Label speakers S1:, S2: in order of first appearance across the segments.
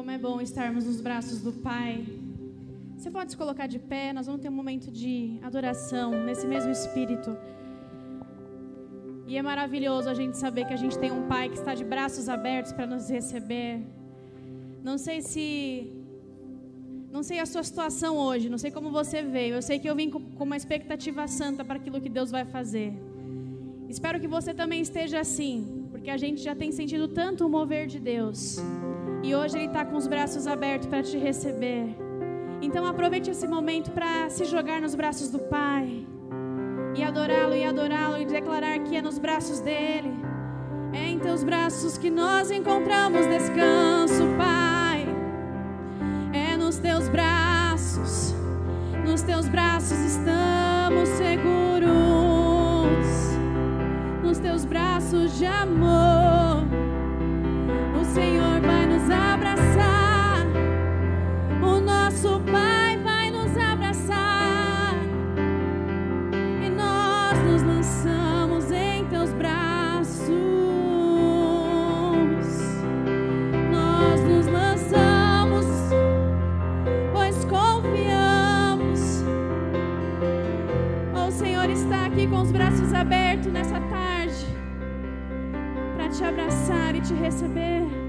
S1: como é bom estarmos nos braços do Pai. Você pode se colocar de pé, nós vamos ter um momento de adoração nesse mesmo espírito. E é maravilhoso a gente saber que a gente tem um Pai que está de braços abertos para nos receber. Não sei se. Não sei a sua situação hoje, não sei como você veio. Eu sei que eu vim com uma expectativa santa para aquilo que Deus vai fazer. Espero que você também esteja assim, porque a gente já tem sentido tanto o mover de Deus. E hoje Ele está com os braços abertos para te receber. Então aproveite esse momento para se jogar nos braços do Pai. E adorá-lo, e adorá-lo, e declarar que é nos braços dele. É em teus braços que nós encontramos descanso, Pai. É nos teus braços, nos teus braços estamos seguros. Nos teus braços de amor, o Senhor te receber.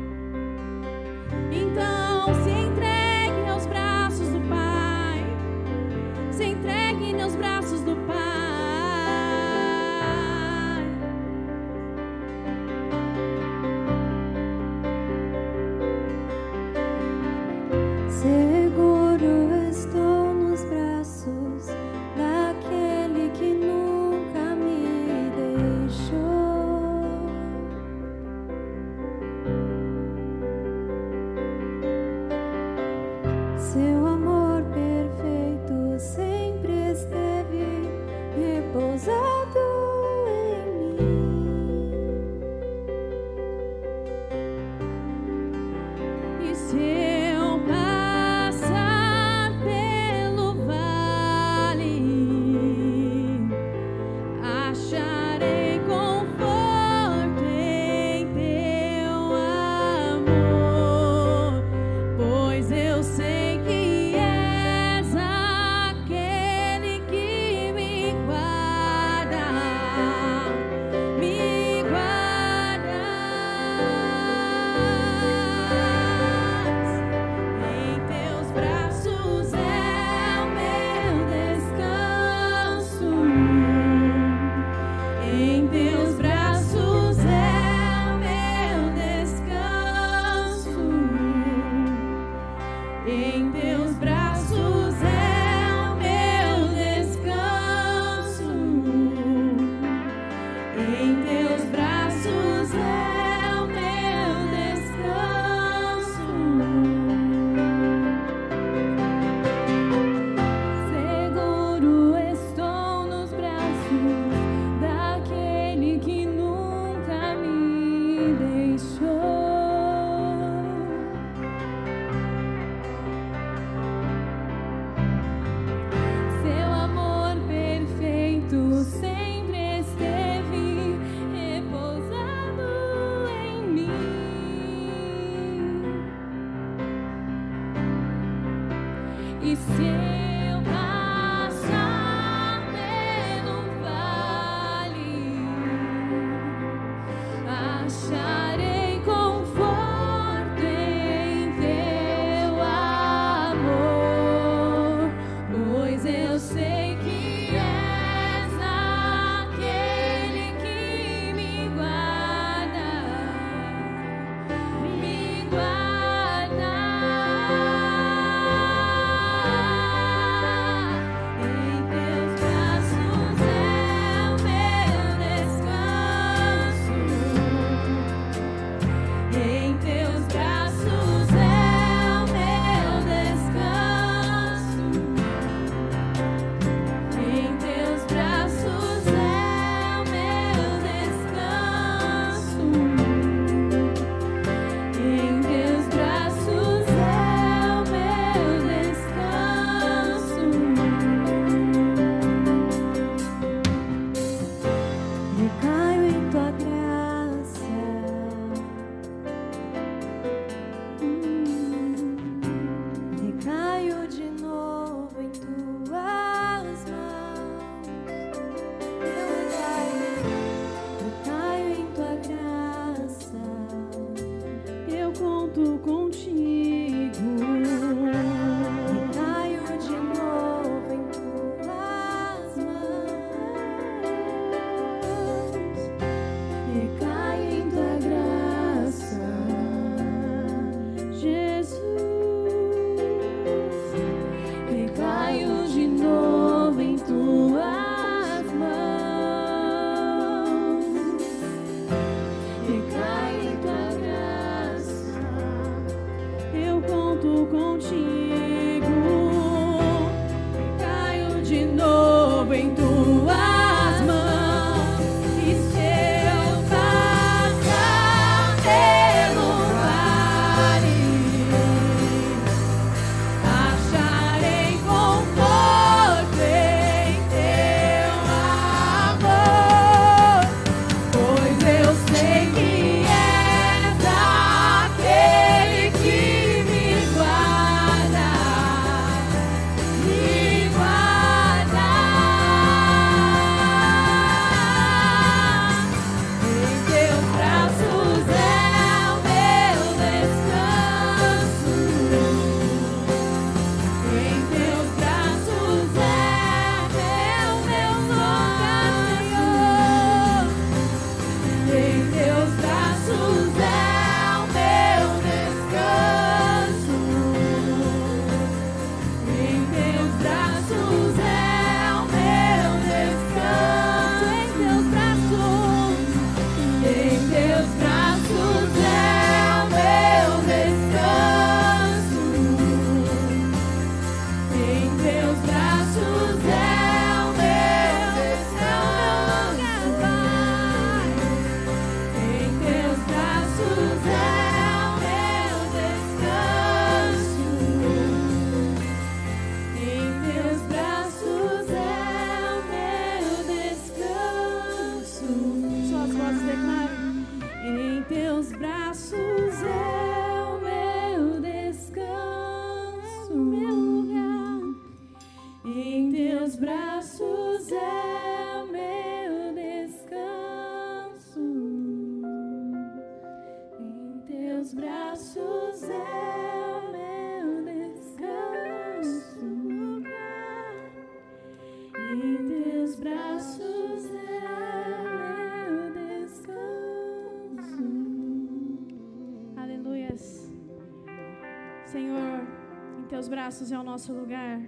S1: braços é o nosso lugar.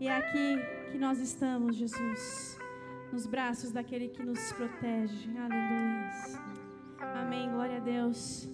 S1: E é aqui que nós estamos, Jesus. Nos braços daquele que nos protege. Aleluia. Amém. Glória a Deus.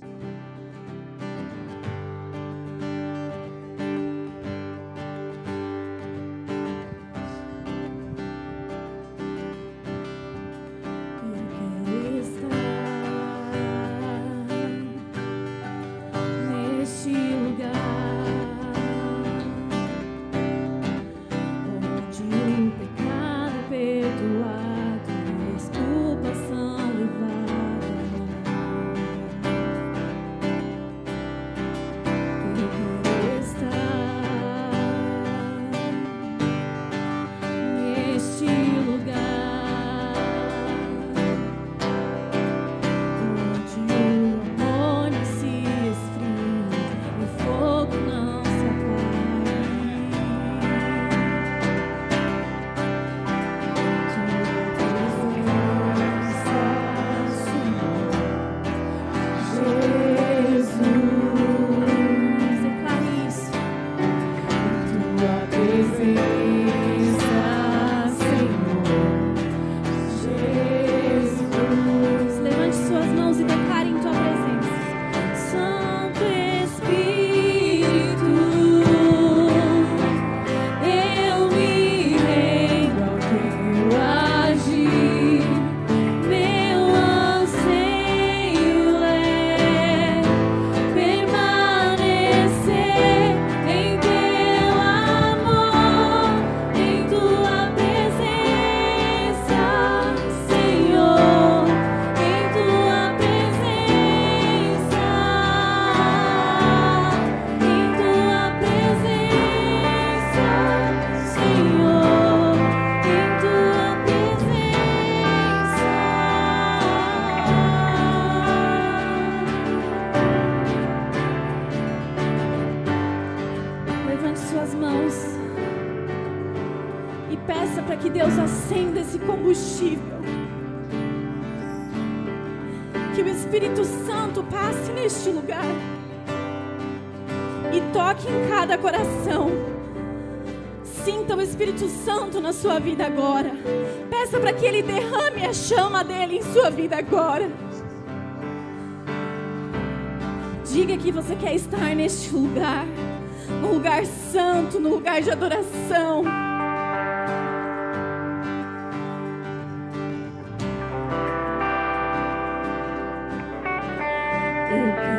S1: sua vida agora. Peça para que Ele derrame a chama dele em sua vida agora. Diga que você quer estar neste lugar, no lugar santo, no lugar de adoração. Eu quero.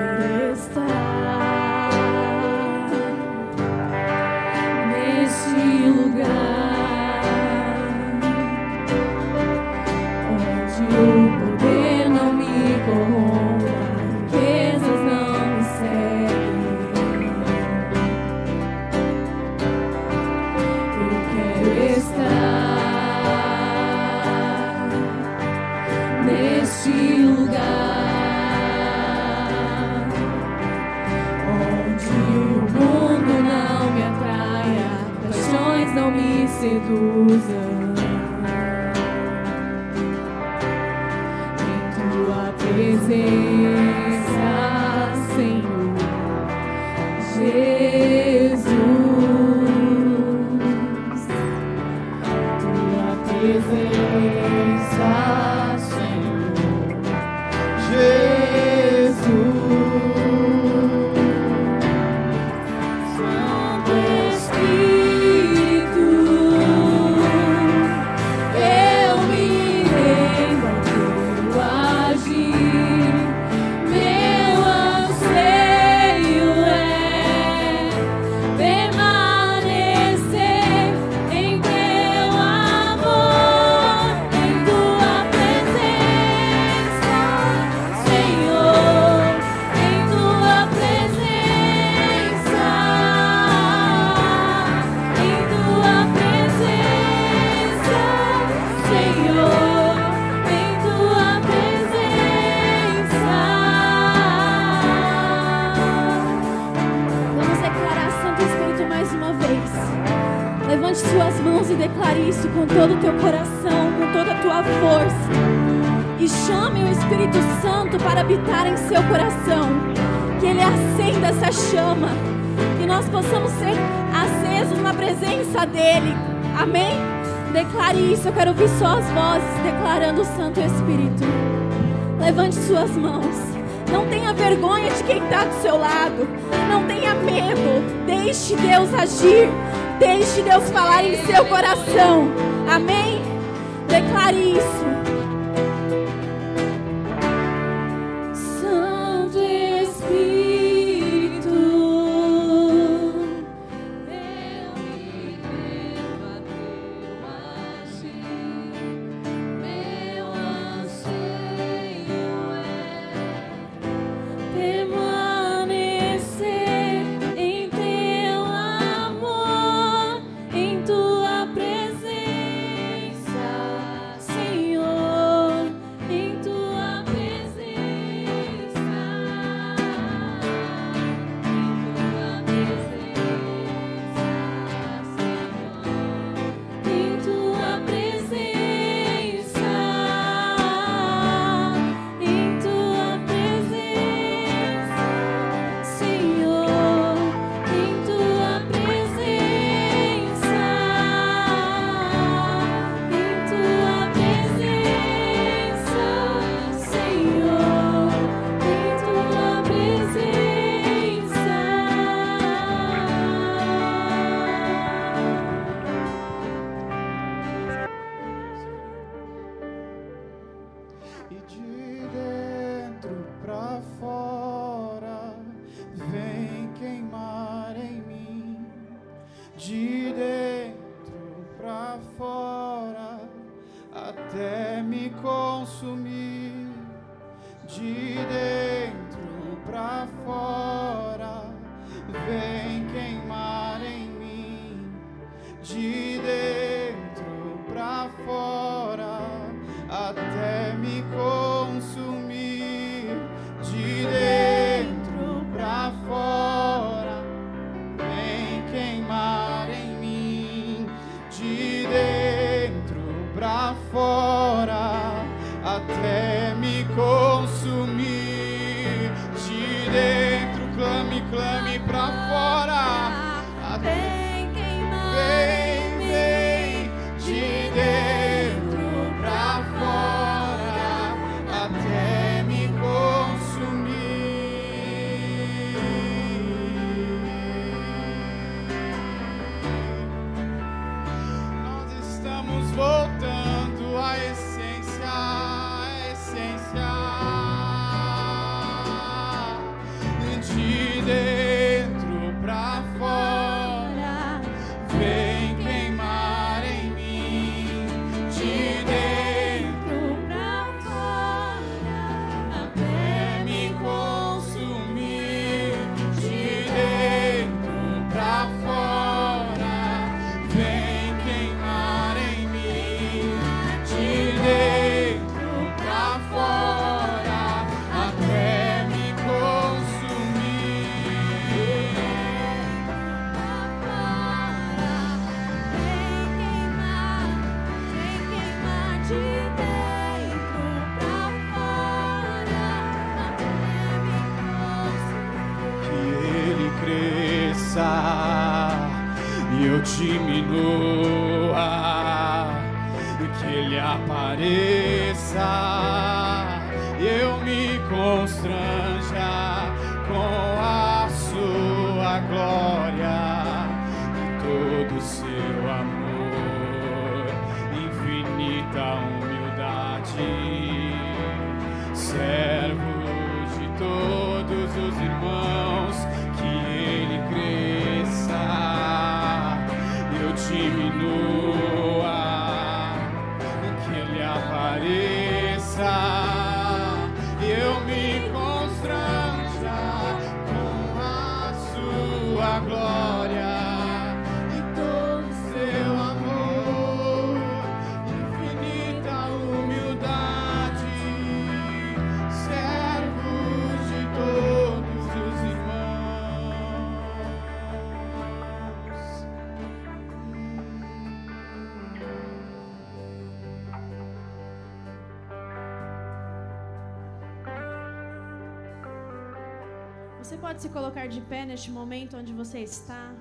S1: Pode se colocar de pé neste momento onde você está.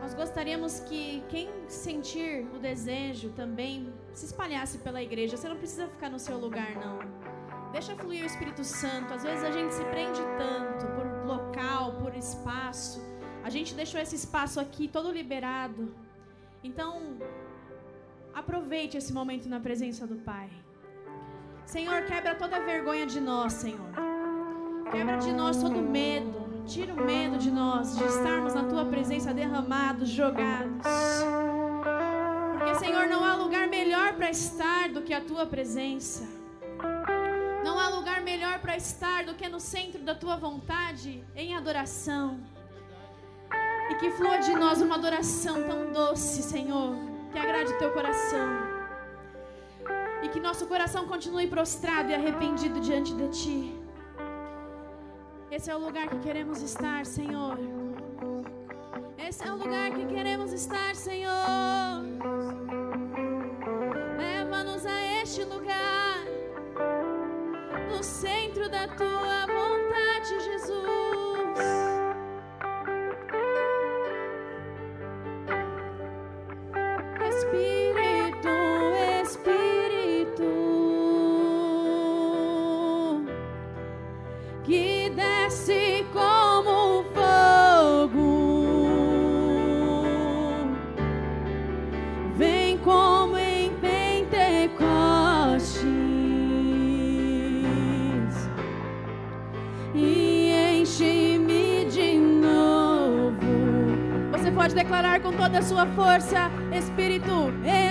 S1: Nós gostaríamos que quem sentir o desejo também se espalhasse pela igreja. Você não precisa ficar no seu lugar, não. Deixa fluir o Espírito Santo. Às vezes a gente se prende tanto por local, por espaço. A gente deixou esse espaço aqui todo liberado. Então, aproveite esse momento na presença do Pai. Senhor, quebra toda vergonha de nós, Senhor. Quebra de nós todo medo. Tira o medo de nós, de estarmos na tua presença derramados, jogados. Porque, Senhor, não há lugar melhor para estar do que a tua presença. Não há lugar melhor para estar do que no centro da tua vontade, em adoração. E que flua de nós uma adoração tão doce, Senhor, que agrade o teu coração. E que nosso coração continue prostrado e arrependido diante de ti. Esse é o lugar que queremos estar, Senhor. Esse é o lugar que queremos estar, Senhor. Leva-nos a este lugar, no centro da tua vontade, toda a sua força, Espírito, Espírito,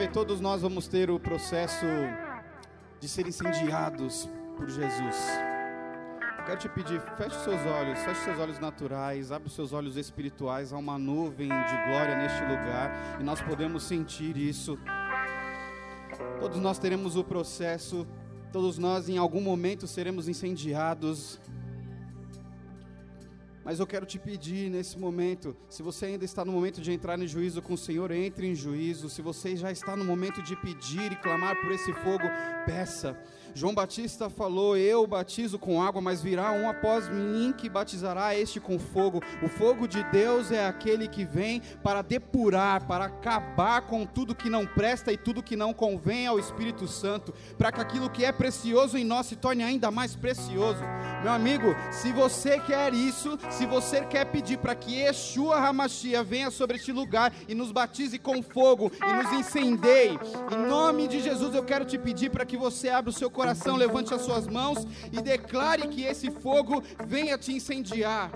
S2: Sabe, todos nós vamos ter o processo de ser incendiados por Jesus. Eu quero te pedir, feche seus olhos, feche seus olhos naturais, abre seus olhos espirituais. Há uma nuvem de glória neste lugar e nós podemos sentir isso. Todos nós teremos o processo, todos nós em algum momento seremos incendiados. Mas eu quero te pedir nesse momento, se você ainda está no momento de entrar em juízo com o Senhor, entre em juízo. Se você já está no momento de pedir e clamar por esse fogo, peça. João Batista falou: Eu batizo com água, mas virá um após mim que batizará este com fogo. O fogo de Deus é aquele que vem para depurar, para acabar com tudo que não presta e tudo que não convém ao Espírito Santo, para que aquilo que é precioso em nós se torne ainda mais precioso. Meu amigo, se você quer isso, se você quer pedir para que Yeshua Hamashia venha sobre este lugar e nos batize com fogo e nos incendeie, em nome de Jesus eu quero te pedir para que você abra o seu coração, levante as suas mãos e declare que esse fogo venha te incendiar.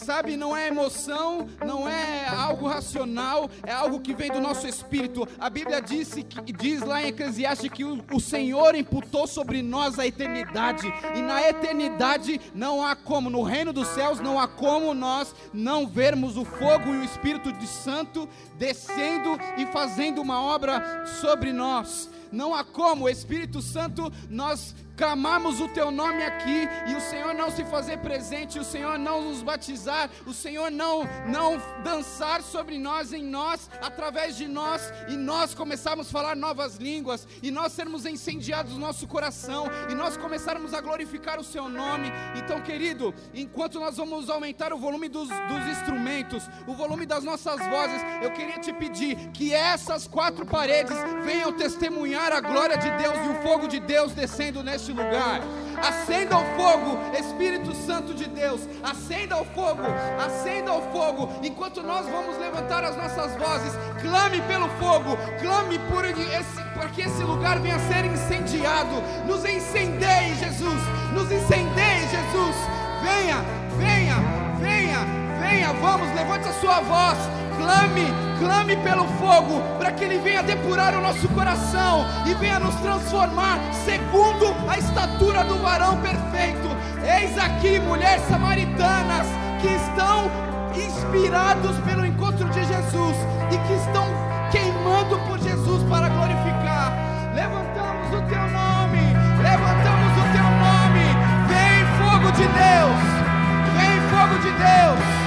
S2: Sabe, não é emoção, não é algo racional, é algo que vem do nosso espírito. A Bíblia diz, diz lá em Eclesiastes que o, o Senhor imputou sobre nós a eternidade, e na eternidade não há como, no reino dos céus não há como nós não vermos o fogo e o Espírito de Santo descendo e fazendo uma obra sobre nós. Não há como, Espírito Santo, nós clamarmos o teu nome aqui e o Senhor não se fazer presente, o Senhor não nos batizar, o Senhor não não dançar sobre nós em nós, através de nós e nós começarmos a falar novas línguas e nós sermos incendiados no nosso coração e nós começarmos a glorificar o seu nome. Então, querido, enquanto nós vamos aumentar o volume dos, dos instrumentos, o volume das nossas vozes, eu queria te pedir que essas quatro paredes venham testemunhar a glória de Deus e o fogo de Deus descendo neste neste lugar. Acenda o fogo, Espírito Santo de Deus. Acenda o fogo, acenda o fogo. Enquanto nós vamos levantar as nossas vozes, clame pelo fogo, clame por esse, para que esse lugar venha a ser incendiado. Nos incendeie, Jesus. Nos incendeie, Jesus. Venha, venha, venha, venha. Vamos, levante a sua voz. Clame, clame pelo fogo, para que Ele venha depurar o nosso coração e venha nos transformar segundo a estatura do varão perfeito. Eis aqui mulheres samaritanas que estão inspirados pelo encontro de Jesus e que estão queimando por Jesus para glorificar. Levantamos o teu nome, levantamos o teu nome. Vem fogo de Deus, fogo de Deus,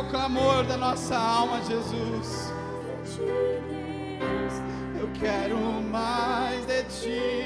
S2: é o clamor da nossa alma, Jesus. Eu quero mais de ti.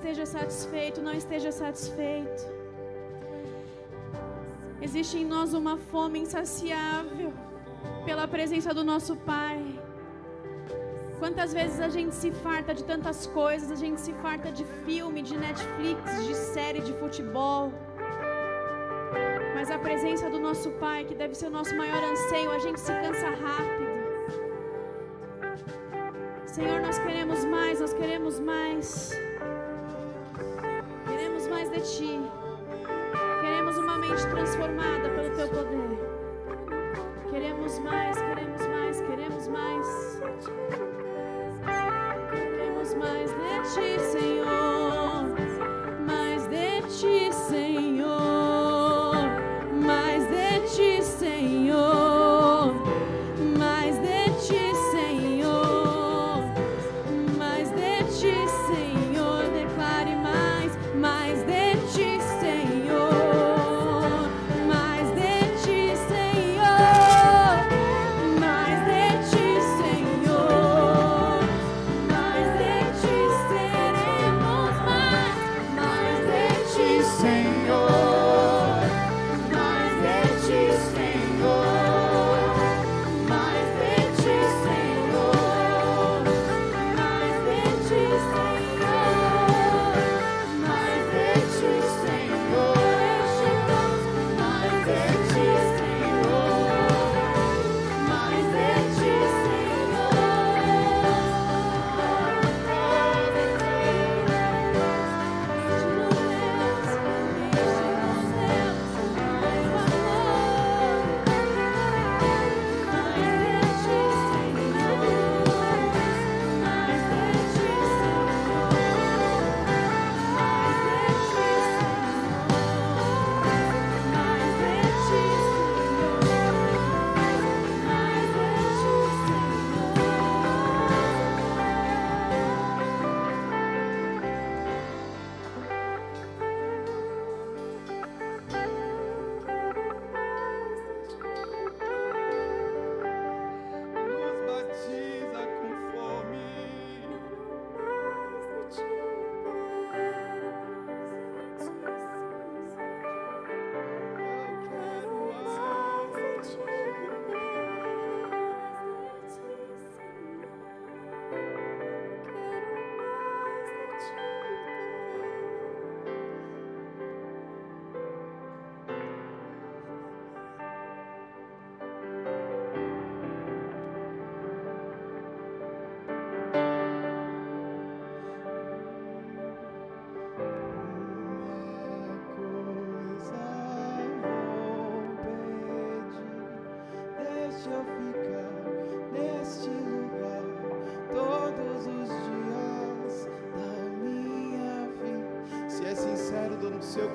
S1: Esteja satisfeito, não esteja satisfeito. Existe em nós uma fome insaciável pela presença do nosso Pai. Quantas vezes a gente se farta de tantas coisas, a gente se farta de filme, de Netflix, de série, de futebol. A presença do nosso Pai, que deve ser o nosso maior anseio, a gente se cansa rápido. Senhor, nós queremos mais, nós queremos mais de Ti. Queremos uma mente transformada pelo Teu poder.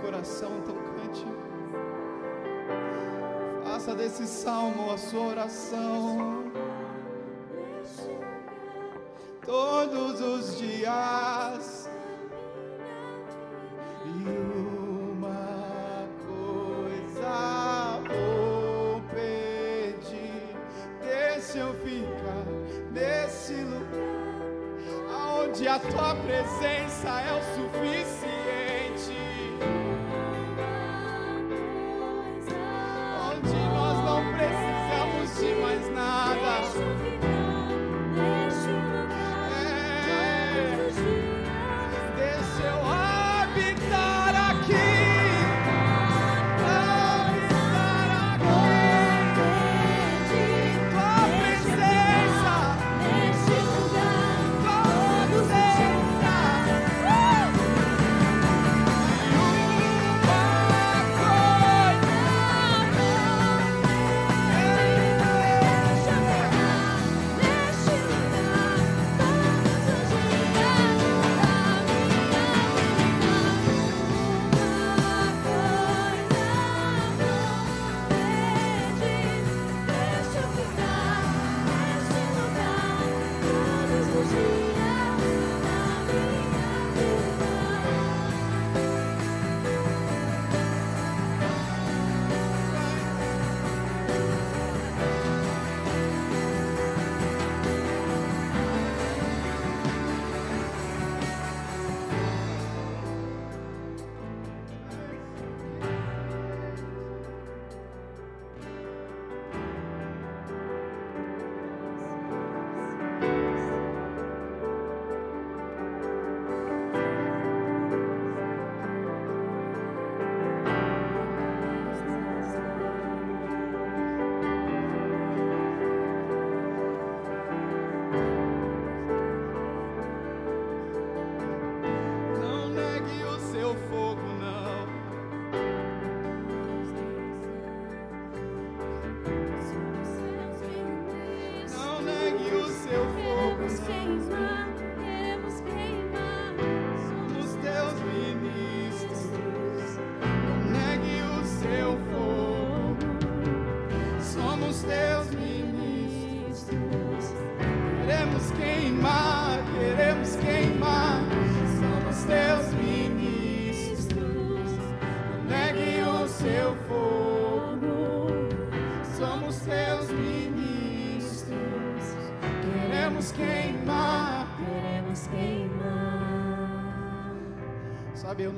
S2: Coração, então cante. Faça desse salmo a sua oração. Todos os dias. A tua presença é o suficiente.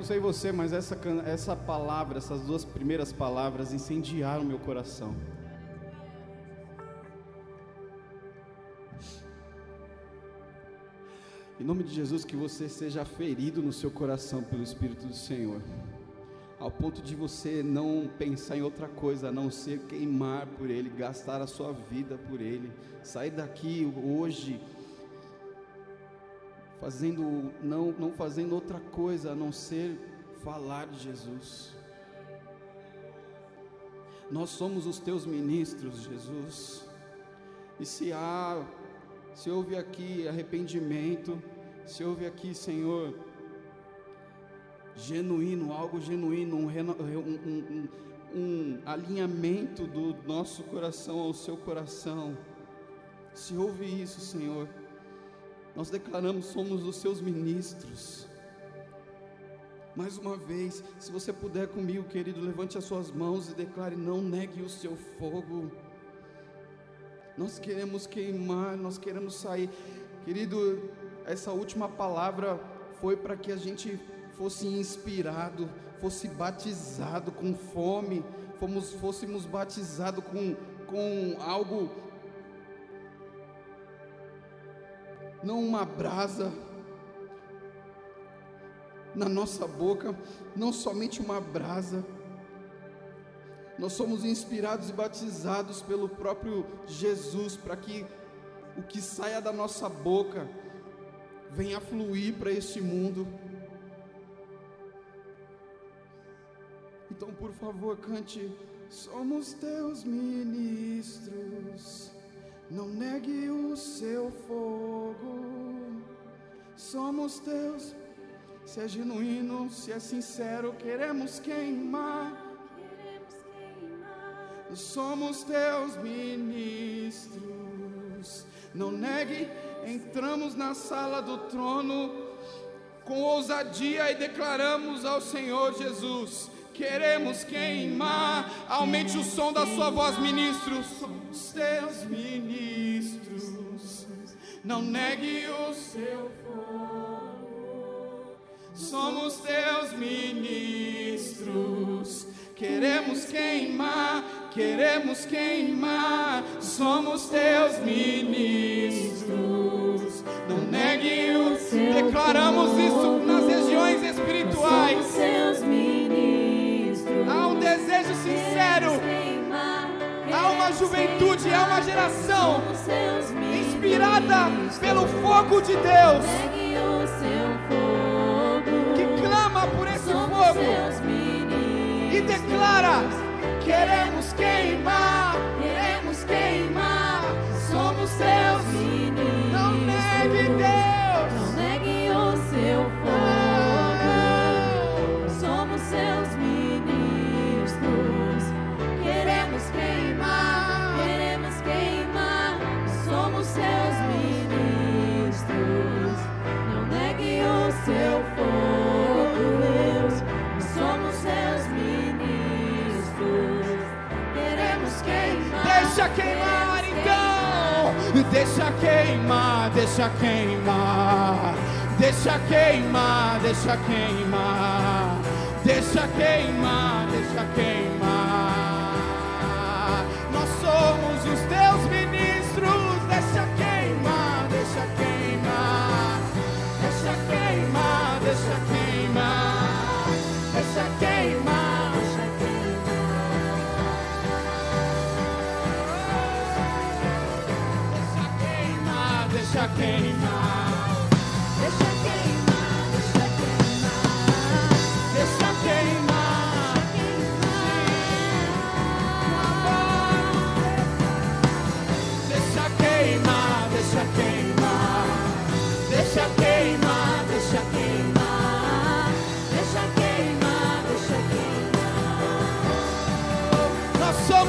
S2: Sei você, mas essa, essa palavra, essas duas primeiras palavras incendiaram meu coração. Em nome de Jesus, que você seja ferido no seu coração pelo Espírito do Senhor, ao ponto de você não pensar em outra coisa a não ser queimar por Ele, gastar a sua vida por Ele, sair daqui hoje fazendo não não fazendo outra coisa a não ser falar de Jesus. Nós somos os teus ministros, Jesus. E se há se houve aqui arrependimento, se houve aqui, Senhor, genuíno, algo genuíno, um, um, um, um alinhamento do nosso coração ao seu coração, se houve isso, Senhor, nós declaramos somos os seus ministros. Mais uma vez, se você puder comigo, querido, levante as suas mãos e declare: não negue o seu fogo. Nós queremos queimar, nós queremos sair. Querido, essa última palavra foi para que a gente fosse inspirado, fosse batizado com fome, fomos, fôssemos batizados com, com algo não uma brasa na nossa boca, não somente uma brasa. Nós somos inspirados e batizados pelo próprio Jesus para que o que saia da nossa boca venha fluir para este mundo. Então, por favor, cante. Somos teus ministros. Não negue o seu fogo. Somos teus. Se é genuíno, se é sincero, queremos queimar. Somos teus ministros. Não negue, entramos na sala do trono com ousadia e declaramos ao Senhor Jesus: queremos queimar. Aumente o som da sua voz, ministros. Somos teus ministros. Não negue o seu fogo. Somos teus ministros. Queremos queimar, queremos queimar. Somos teus ministros. Não negue o seu Declaramos isso nas regiões espirituais.
S3: Somos seus ministros.
S2: Desejo sincero. Há uma juventude, há uma geração
S3: seus
S2: inspirada pelo fogo de Deus, que clama por esse fogo
S3: seus
S2: e declara: queremos queimar, queremos queimar. Somos teus. Deixa queimar então. Deixa queimar, deixa queimar. Deixa queimar, deixa queimar. Deixa queimar.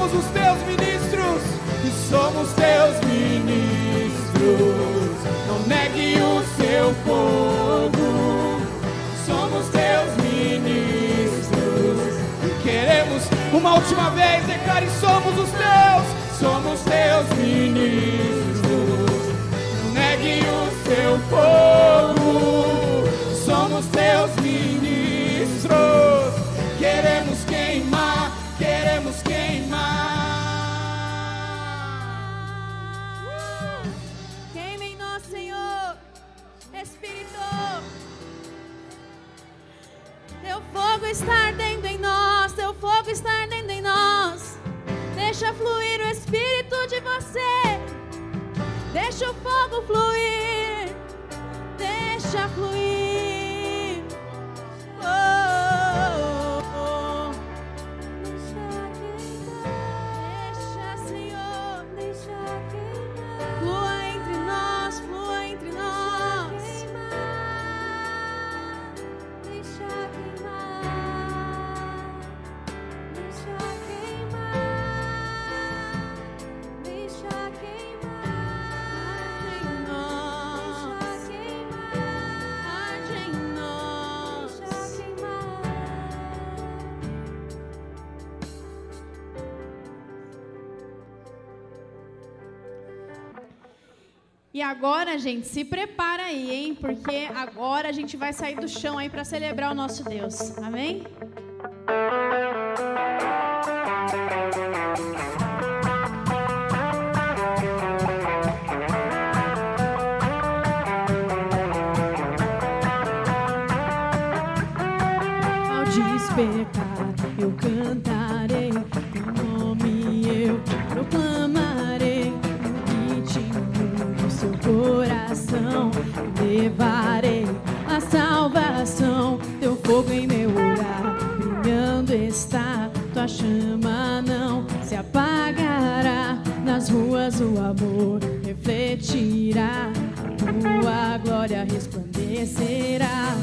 S2: Somos os teus ministros e somos teus ministros. Não negue o seu fogo. Somos teus ministros. E queremos uma última vez declare: somos os teus. Somos teus ministros. Não negue o seu fogo. Somos teus ministros.
S1: Está ardendo em nós. Teu fogo está ardendo em nós. Deixa fluir o Espírito de você. Deixa o fogo fluir. Deixa fluir. E agora, gente, se prepara aí, hein? Porque agora a gente vai sair do chão aí para celebrar o nosso Deus. Amém? Ao despertar, eu cantarei teu nome, eu proclamarei coração. Levarei a salvação, teu fogo em meu olhar, brilhando está, tua chama não se apagará. Nas ruas o amor refletirá, tua glória resplandecerá.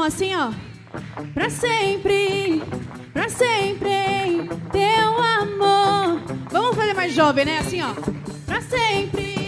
S1: Mão assim, ó. Pra sempre, pra sempre, teu amor. Vamos fazer mais jovem, né? Assim, ó. Pra sempre,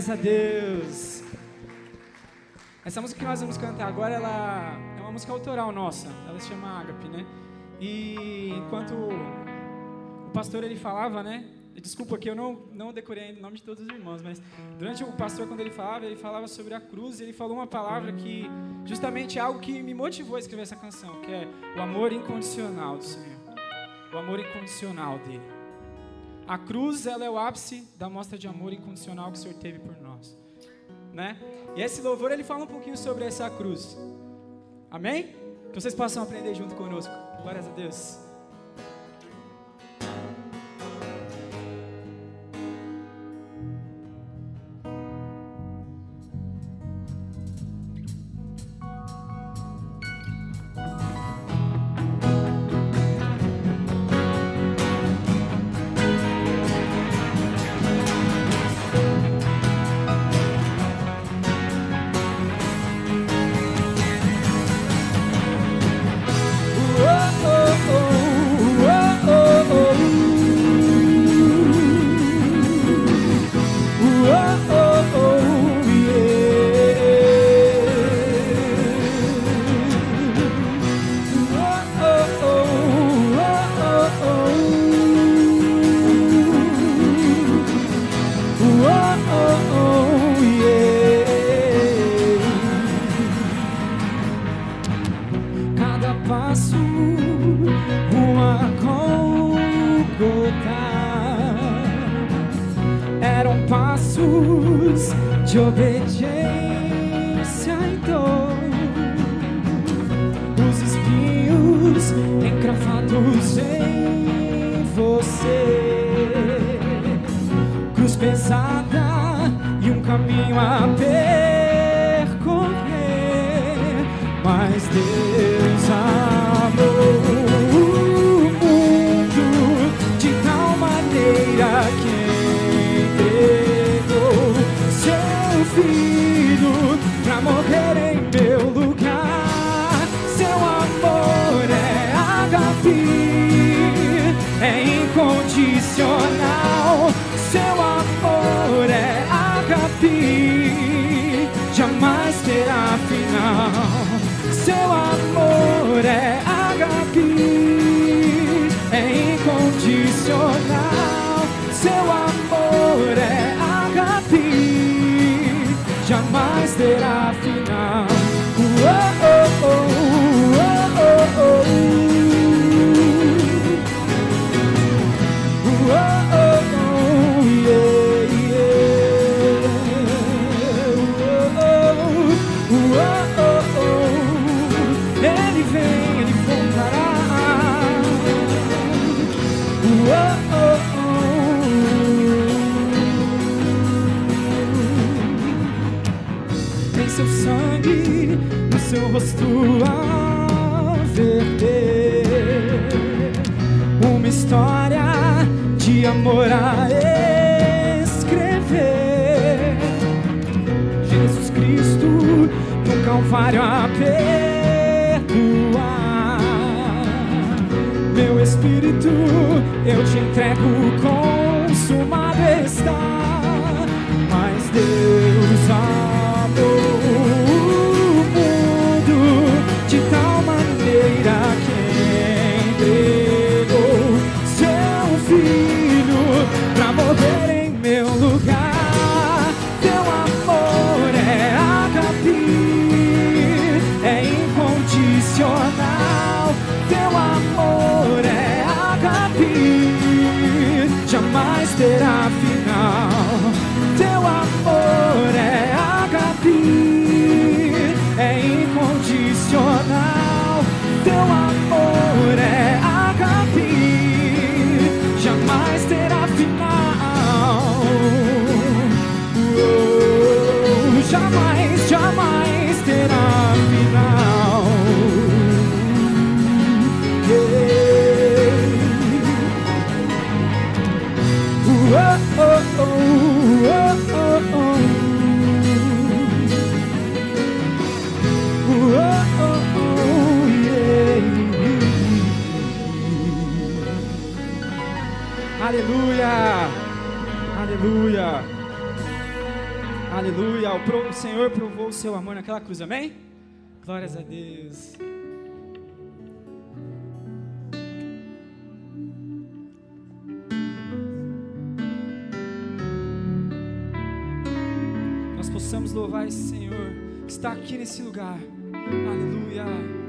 S4: Glórias a Deus. Essa música que nós vamos cantar agora, ela é uma música autoral nossa. Ela se chama Agape, né? E enquanto o pastor ele falava, né? Desculpa que eu não, não decorei ainda o nome de todos os irmãos, mas durante o pastor, quando ele falava, ele falava sobre a cruz, ele falou uma palavra que justamente é algo que me motivou a escrever essa canção, que é o amor incondicional do Senhor. O amor incondicional dele. A cruz, ela é o ápice da mostra de amor incondicional que o Senhor teve por nós, né? E esse louvor ele fala um pouquinho sobre essa cruz. Amém? Que vocês possam aprender junto conosco. Glórias a Deus. Senhor provou o seu amor naquela cruz, amém? Glórias a Deus. Nós possamos louvar esse Senhor que está aqui nesse lugar. Aleluia.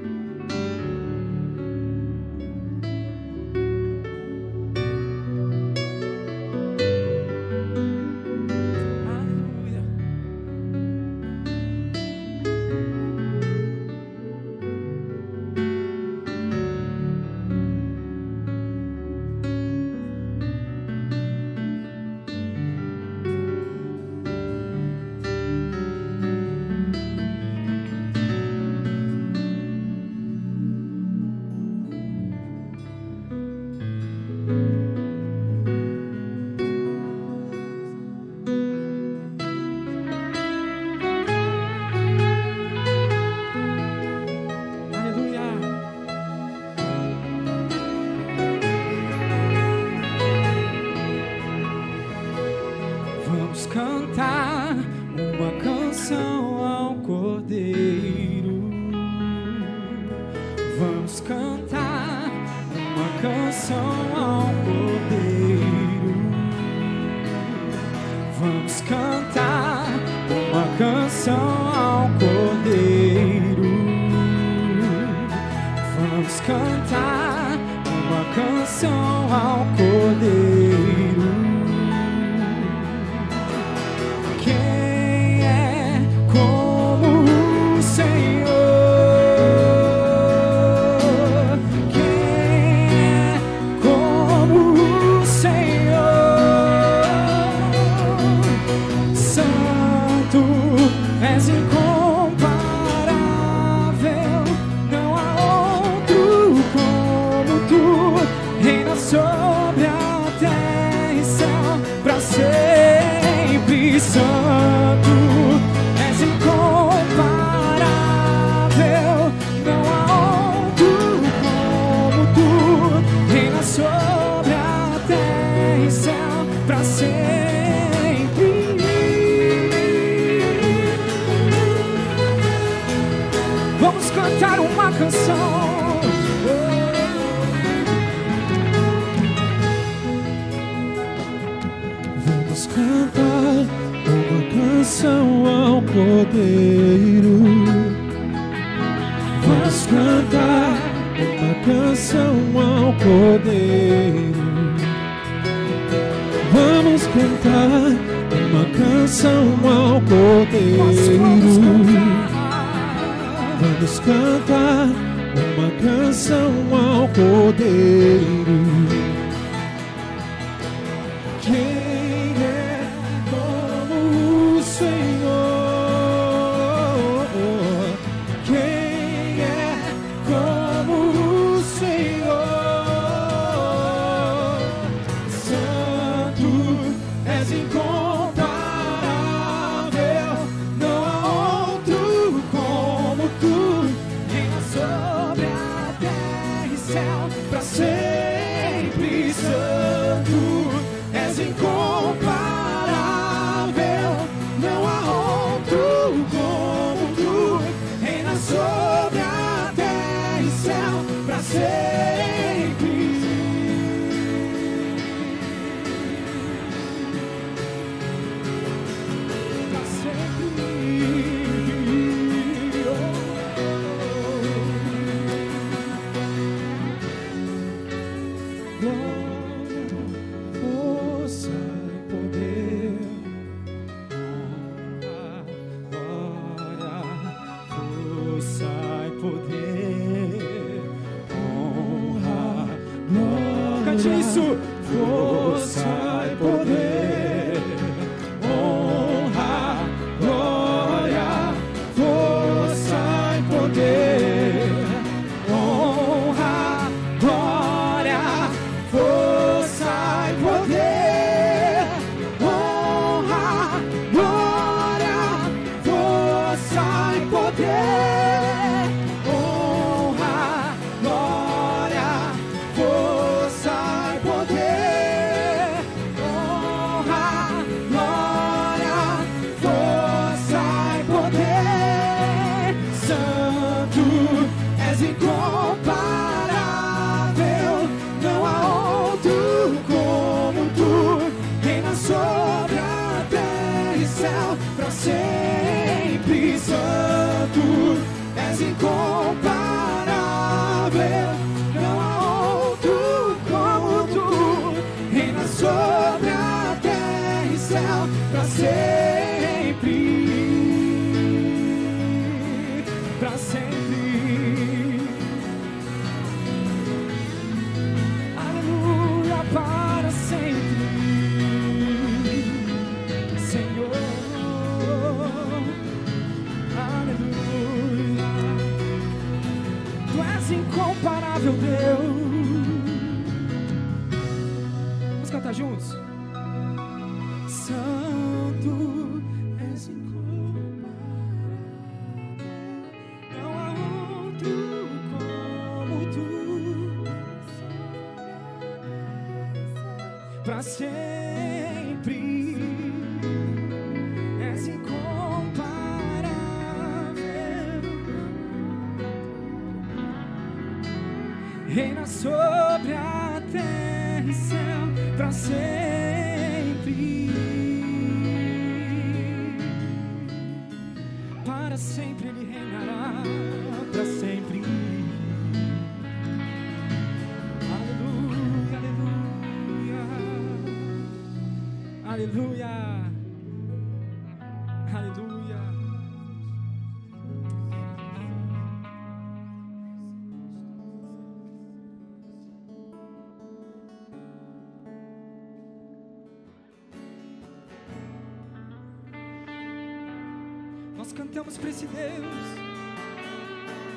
S4: para esse Deus.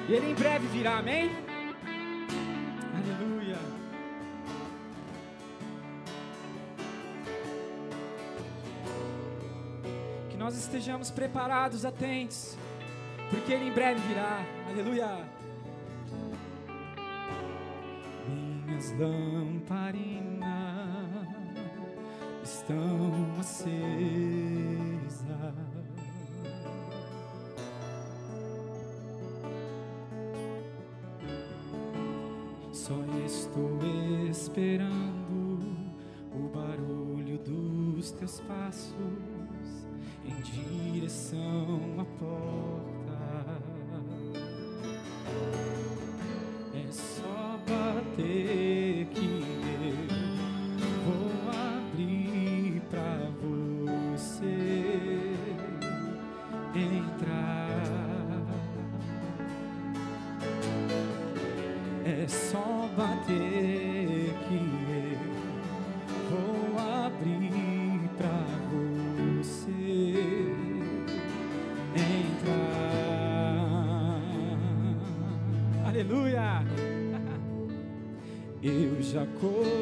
S4: E Ele em breve virá, amém? Aleluia. Que nós estejamos preparados, atentos, porque Ele em breve virá, aleluia. Minhas lamparinas estão acesas estou esperando o barulho dos teus passos em direção à porta. É só bater. cold.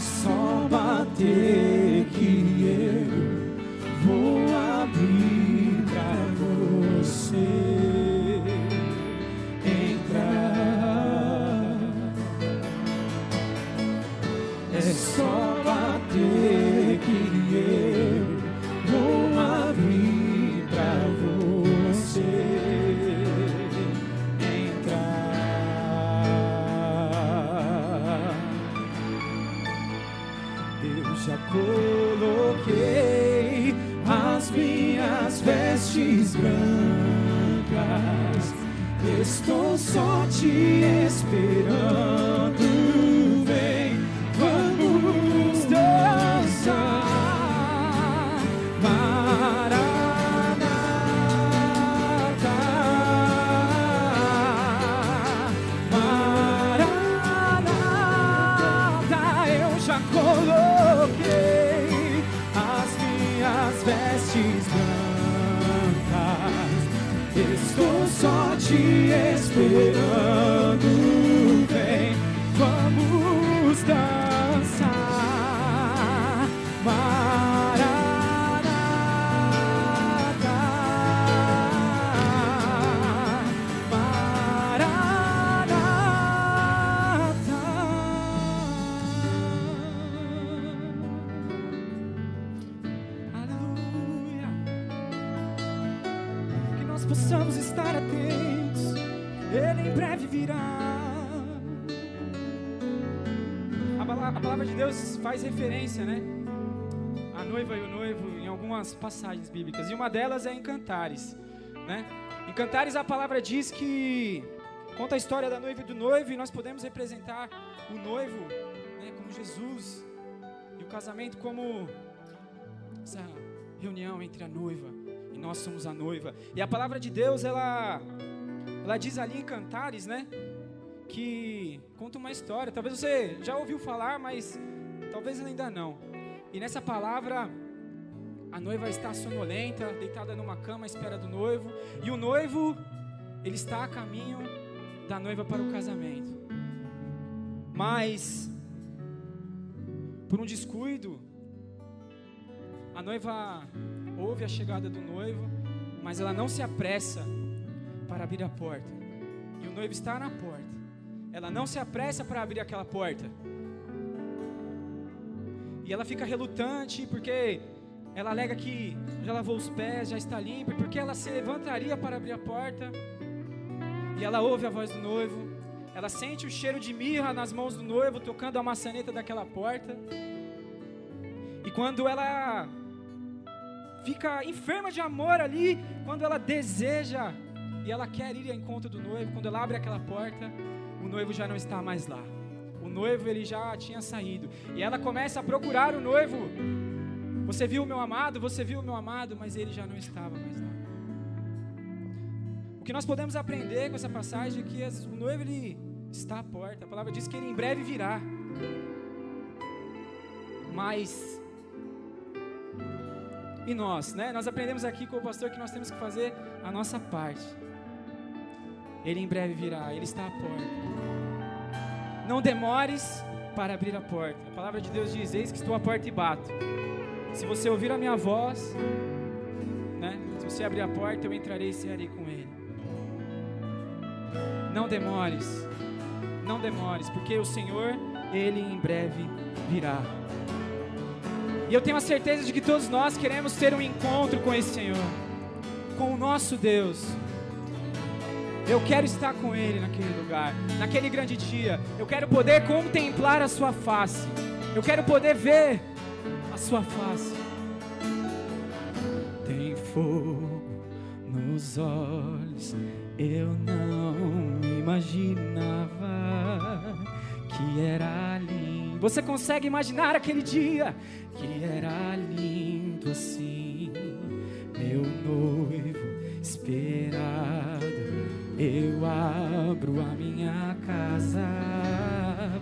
S4: Só passagens bíblicas. E uma delas é em Cantares, né? Em Cantares a palavra diz que conta a história da noiva e do noivo e nós podemos representar o noivo, né, como Jesus e o casamento como essa reunião entre a noiva e nós somos a noiva. E a palavra de Deus, ela ela diz ali em Cantares, né, que conta uma história. Talvez você já ouviu falar, mas talvez ainda não. E nessa palavra a noiva está sonolenta, deitada numa cama à espera do noivo, e o noivo ele está a caminho da noiva para o casamento. Mas por um descuido, a noiva ouve a chegada do noivo, mas ela não se apressa para abrir a porta. E o noivo está na porta. Ela não se apressa para abrir aquela porta. E ela fica relutante porque ela alega que já lavou os pés, já está limpa, porque ela se levantaria para abrir a porta. E ela ouve a voz do noivo. Ela sente o cheiro de mirra nas mãos do noivo tocando a maçaneta daquela porta. E quando ela fica enferma de amor ali, quando ela deseja e ela quer ir ao encontro do noivo, quando ela abre aquela porta, o noivo já não está mais lá. O noivo ele já tinha saído. E ela começa a procurar o noivo. Você viu o meu amado? Você viu o meu amado? Mas ele já não estava mais lá. O que nós podemos aprender com essa passagem é que o noivo ele está à porta. A palavra diz que ele em breve virá. Mas e nós, né? Nós aprendemos aqui com o pastor que nós temos que fazer a nossa parte. Ele em breve virá, ele está à porta. Não demores para abrir a porta. A palavra de Deus diz: Eis que estou à porta e bato. Se você ouvir a minha voz, né? Se você abrir a porta, eu entrarei e cearei com ele. Não demores, não demores, porque o Senhor, ele em breve virá. E eu tenho a certeza de que todos nós queremos ter um encontro com esse Senhor, com o nosso Deus. Eu quero estar com Ele naquele lugar, naquele grande dia. Eu quero poder contemplar a Sua face. Eu quero poder ver Sua face. Tem fogo nos olhos, eu não imaginava que era lindo. Você consegue imaginar aquele dia que era lindo assim? Meu noivo esperado, eu abro a minha casa,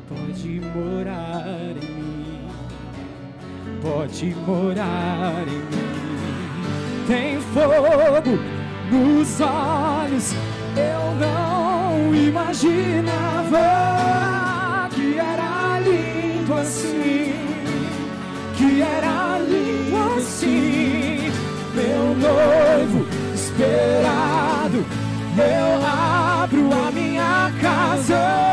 S4: pode morar em mim, pode morar em mim. Tem fogo nos olhos, eu não imaginava que era lindo assim, que era lindo assim, meu noivo esperado. Eu abro a minha casa.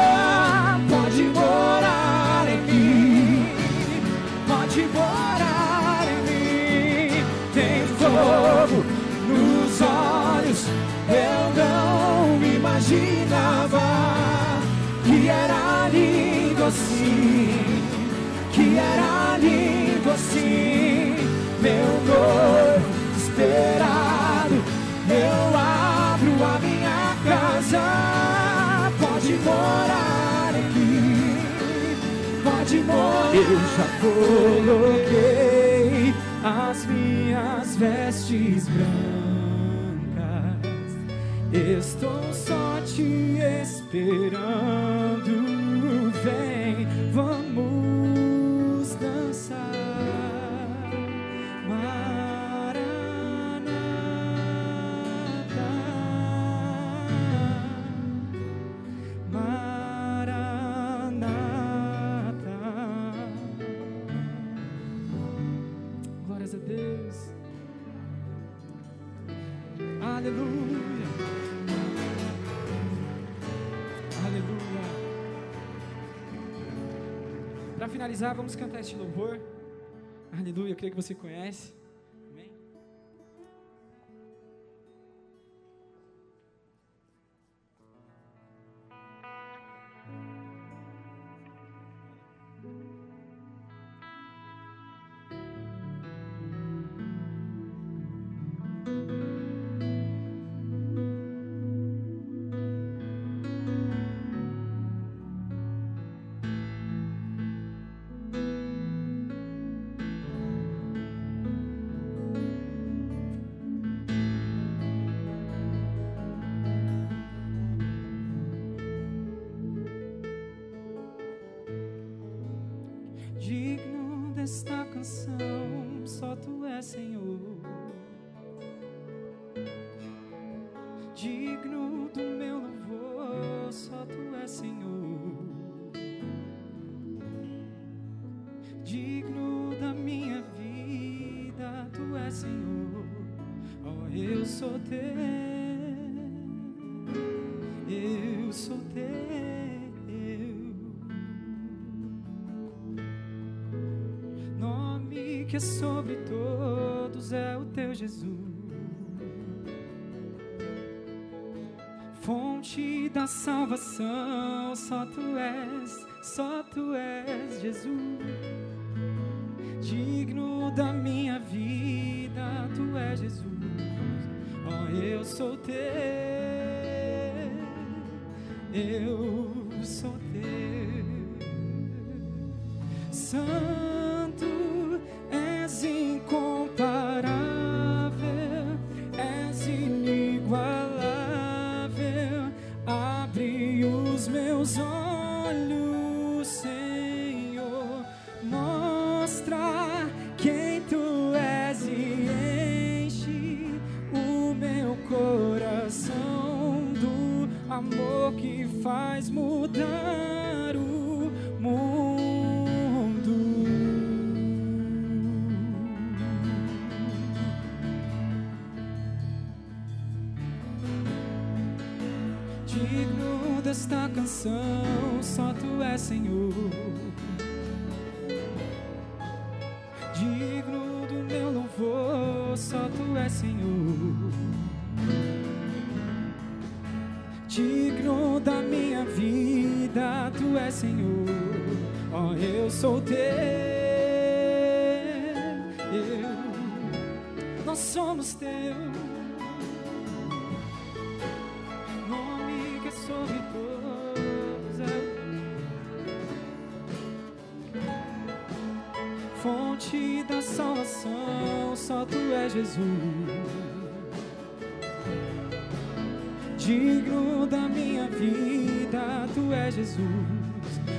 S4: Meu noivo esperado. Eu abro a minha casa, pode morar aqui, pode morar. Eu já coloquei as minhas vestes brancas, estou só te esperando. Vem, vamos Aleluia. Aleluia. Para finalizar, vamos cantar este louvor. Aleluia, eu creio que você conhece. Senhor. Digno do meu louvor, só tu és Senhor. Digno da minha vida, tu és Senhor. Oh, eu sou teu. Eu, nós somos teu. Fonte da salvação, só tu és Jesus. Digno da minha vida, tu és Jesus.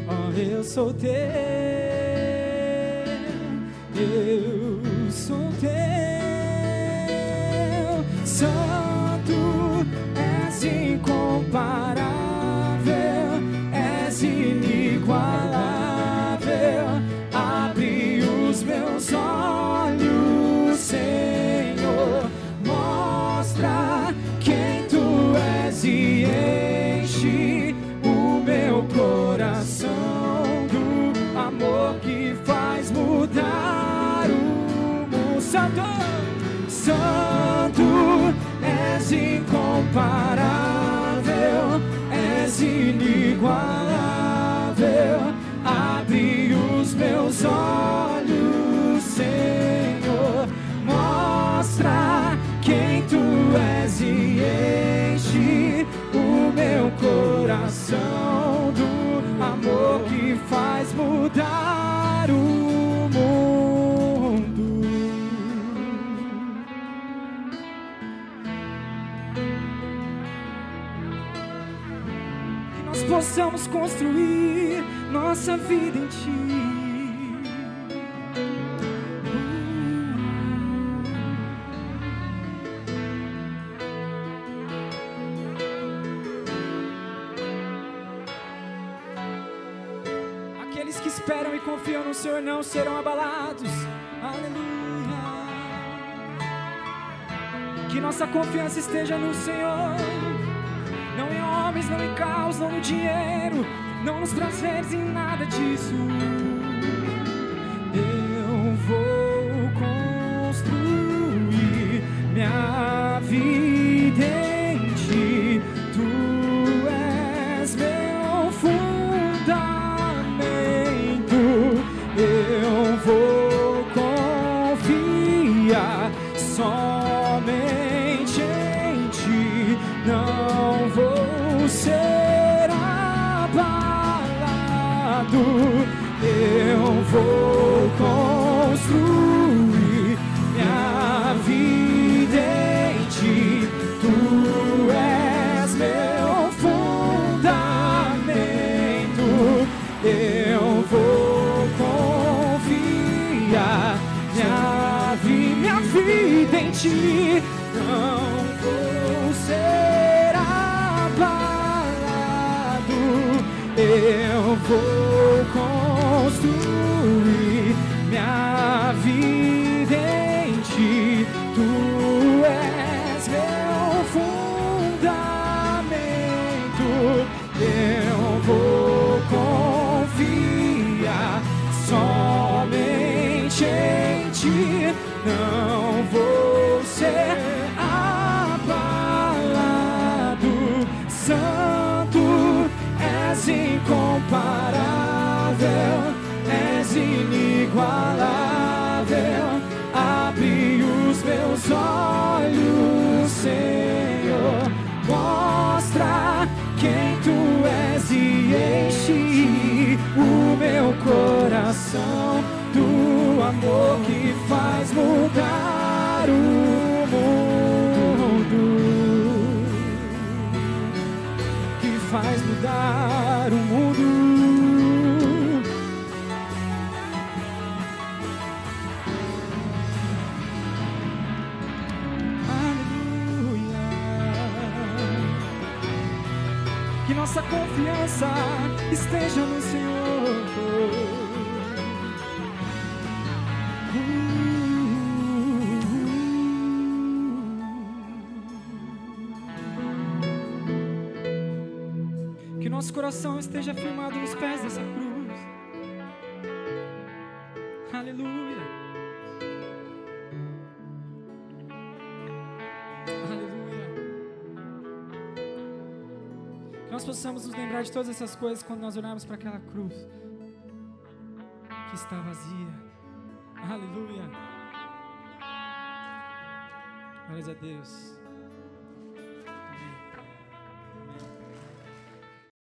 S4: Oh, eu sou teu, eu não serão abalados. Aleluia. Que nossa confiança esteja no Senhor, não em homens, não em caos, não no dinheiro, não nos prazeres, em nada disso. todas essas coisas quando nós olharmos para aquela cruz que está vazia. Aleluia. glória a Deus.